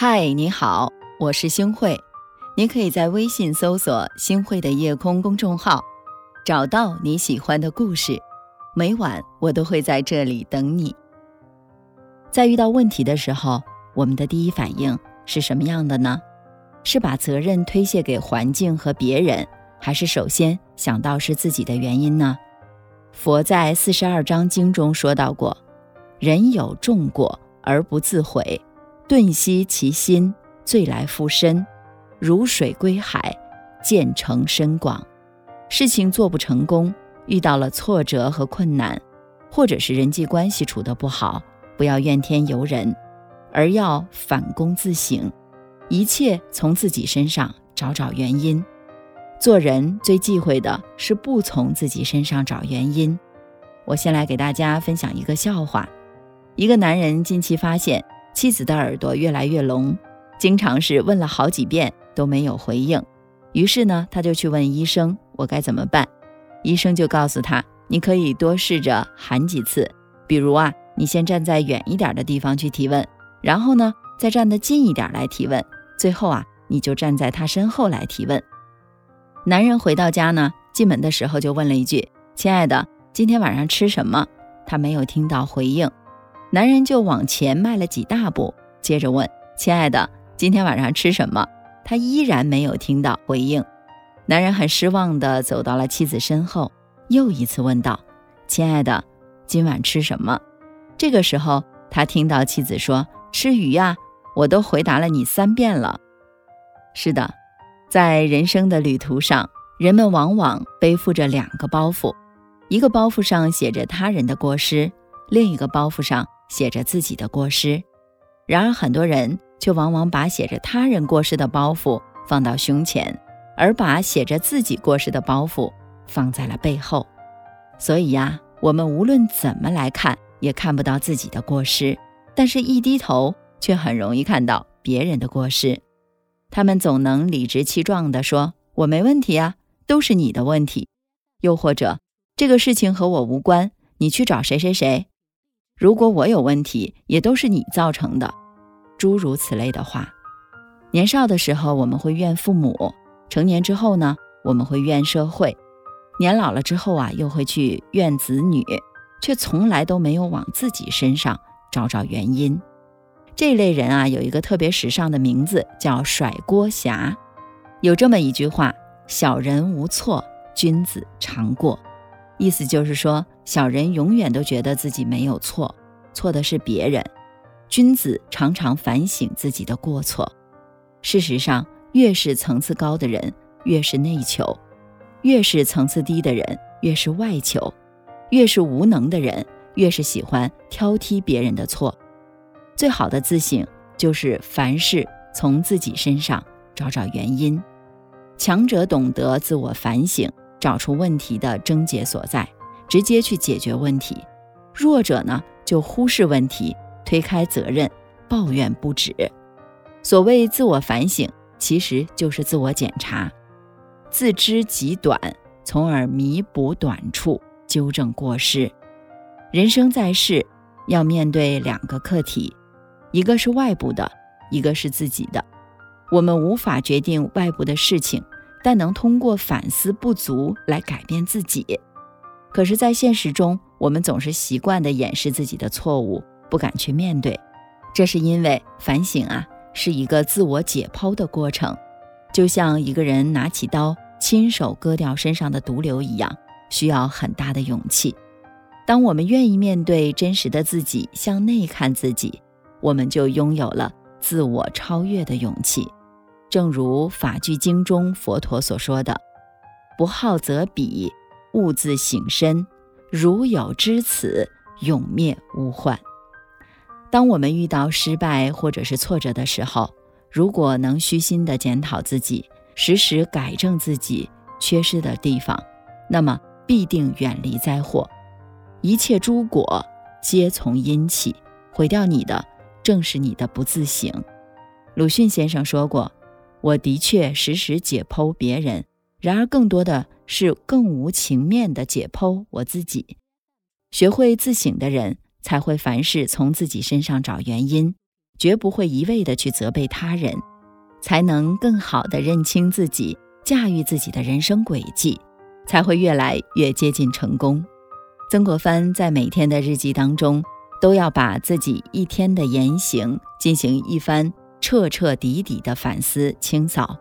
嗨，你好，我是星慧。你可以在微信搜索“星慧的夜空”公众号，找到你喜欢的故事。每晚我都会在这里等你。在遇到问题的时候，我们的第一反应是什么样的呢？是把责任推卸给环境和别人，还是首先想到是自己的原因呢？佛在四十二章经中说到过：“人有众过而不自悔。”顿息其心，醉来复身，如水归海，渐成深广。事情做不成功，遇到了挫折和困难，或者是人际关系处得不好，不要怨天尤人，而要反躬自省，一切从自己身上找找原因。做人最忌讳的是不从自己身上找原因。我先来给大家分享一个笑话：一个男人近期发现。妻子的耳朵越来越聋，经常是问了好几遍都没有回应。于是呢，他就去问医生：“我该怎么办？”医生就告诉他：“你可以多试着喊几次，比如啊，你先站在远一点的地方去提问，然后呢，再站得近一点来提问，最后啊，你就站在他身后来提问。”男人回到家呢，进门的时候就问了一句：“亲爱的，今天晚上吃什么？”他没有听到回应。男人就往前迈了几大步，接着问：“亲爱的，今天晚上吃什么？”他依然没有听到回应。男人很失望地走到了妻子身后，又一次问道：“亲爱的，今晚吃什么？”这个时候，他听到妻子说：“吃鱼呀！”我都回答了你三遍了。是的，在人生的旅途上，人们往往背负着两个包袱，一个包袱上写着他人的过失，另一个包袱上。写着自己的过失，然而很多人却往往把写着他人过失的包袱放到胸前，而把写着自己过失的包袱放在了背后。所以呀，我们无论怎么来看，也看不到自己的过失，但是一低头，却很容易看到别人的过失。他们总能理直气壮地说：“我没问题啊，都是你的问题。”又或者：“这个事情和我无关，你去找谁谁谁。”如果我有问题，也都是你造成的，诸如此类的话。年少的时候，我们会怨父母；成年之后呢，我们会怨社会；年老了之后啊，又会去怨子女，却从来都没有往自己身上找找原因。这类人啊，有一个特别时尚的名字，叫“甩锅侠”。有这么一句话：“小人无错，君子常过。”意思就是说，小人永远都觉得自己没有错，错的是别人；君子常常反省自己的过错。事实上，越是层次高的人，越是内求；越是层次低的人，越是外求；越是无能的人，越是喜欢挑剔别人的错。最好的自省，就是凡事从自己身上找找原因。强者懂得自我反省。找出问题的症结所在，直接去解决问题；弱者呢，就忽视问题，推开责任，抱怨不止。所谓自我反省，其实就是自我检查，自知己短，从而弥补短处，纠正过失。人生在世，要面对两个课题，一个是外部的，一个是自己的。我们无法决定外部的事情。但能通过反思不足来改变自己，可是，在现实中，我们总是习惯地掩饰自己的错误，不敢去面对。这是因为反省啊，是一个自我解剖的过程，就像一个人拿起刀亲手割掉身上的毒瘤一样，需要很大的勇气。当我们愿意面对真实的自己，向内看自己，我们就拥有了自我超越的勇气。正如《法句经》中佛陀所说的：“不好则彼，勿自省身。如有知此，永灭无患。”当我们遇到失败或者是挫折的时候，如果能虚心的检讨自己，时时改正自己缺失的地方，那么必定远离灾祸。一切诸果皆从因起，毁掉你的正是你的不自省。鲁迅先生说过。我的确时时解剖别人，然而更多的是更无情面的解剖我自己。学会自省的人，才会凡事从自己身上找原因，绝不会一味的去责备他人，才能更好的认清自己，驾驭自己的人生轨迹，才会越来越接近成功。曾国藩在每天的日记当中，都要把自己一天的言行进行一番彻彻底底的反思清扫。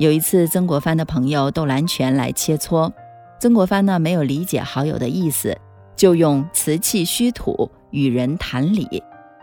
有一次，曾国藩的朋友窦兰泉来切磋，曾国藩呢没有理解好友的意思，就用瓷器虚土与人谈理。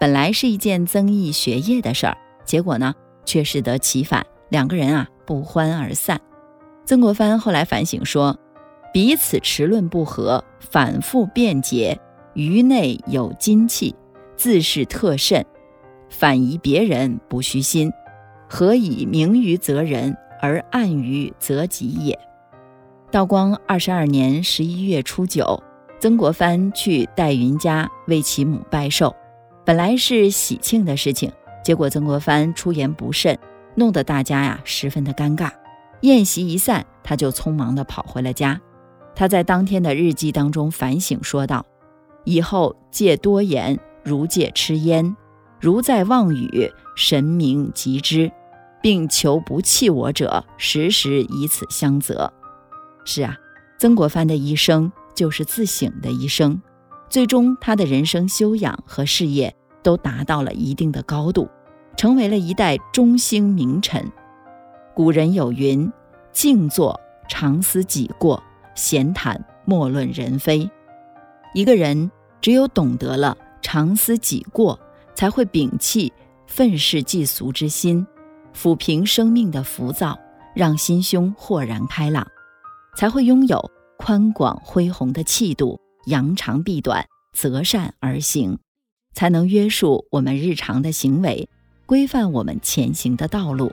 本来是一件增益学业的事儿，结果呢却适得其反，两个人啊不欢而散。曾国藩后来反省说，彼此持论不合，反复辩解，于内有金气，自是特甚，反疑别人不虚心，何以明于责人而暗于责己也？道光二十二年十一月初九，曾国藩去戴云家为其母拜寿。本来是喜庆的事情，结果曾国藩出言不慎，弄得大家呀十分的尴尬。宴席一散，他就匆忙地跑回了家。他在当天的日记当中反省说道：“以后戒多言，如戒吃烟，如在妄语，神明即之，并求不弃我者，时时以此相责。”是啊，曾国藩的一生就是自省的一生。最终，他的人生修养和事业都达到了一定的高度，成为了一代中兴名臣。古人有云：“静坐常思己过，闲谈莫论人非。”一个人只有懂得了常思己过，才会摒弃愤世嫉俗之心，抚平生命的浮躁，让心胸豁然开朗，才会拥有宽广恢宏的气度。扬长避短，择善而行，才能约束我们日常的行为，规范我们前行的道路。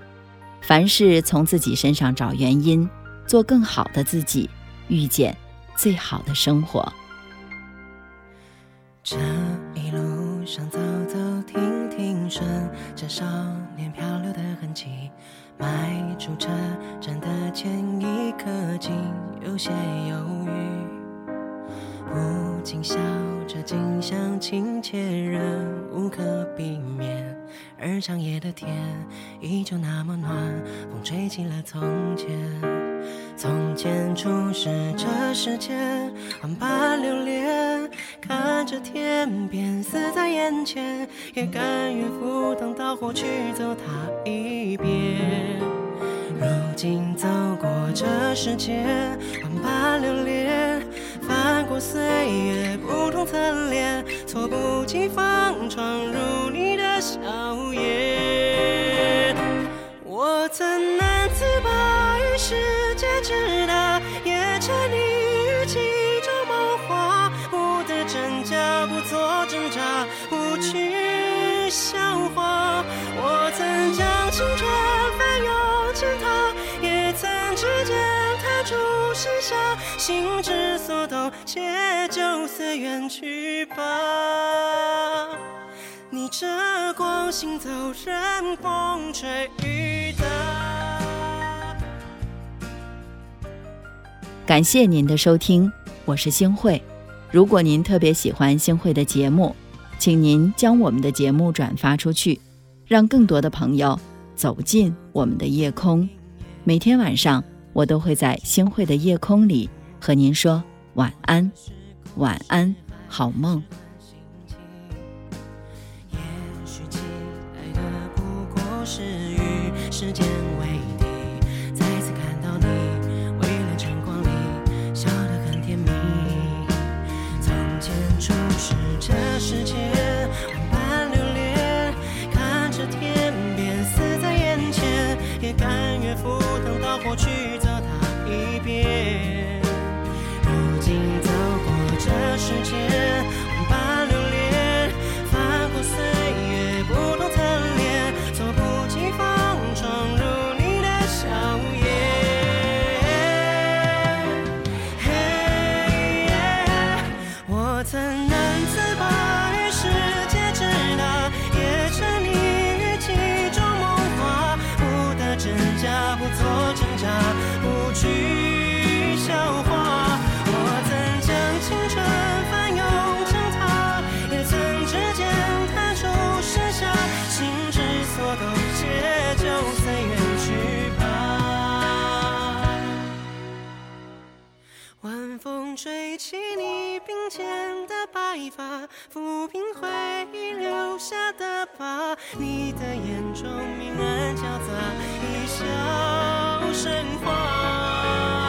凡事从自己身上找原因，做更好的自己，遇见最好的生活。这一路上走走顺着少年漂流的痕迹，迈出车站的前一刻，竟有些犹豫。不禁笑着，近乡情怯，仍无可避免。而长夜的天依旧那么暖，风吹起了从前。从前初识这世间，万般留恋。看着天边死在眼前，也甘愿赴汤蹈火去走它一遍。如今走过这世间，万般留恋。翻过岁月不同侧脸，措不及防闯入你的笑颜。青春翻涌成她，也曾指尖弹出盛夏，心之所动。且就此远去吧。逆着光行走，任风吹雨打。感谢您的收听，我是星慧。如果您特别喜欢星慧的节目，请您将我们的节目转发出去，让更多的朋友走进我们的夜空。每天晚上，我都会在星汇的夜空里和您说。晚安，晚安，好梦。做挣扎。你鬓间的白发，抚平回忆留下的疤。你的眼中明暗交杂，一笑生花。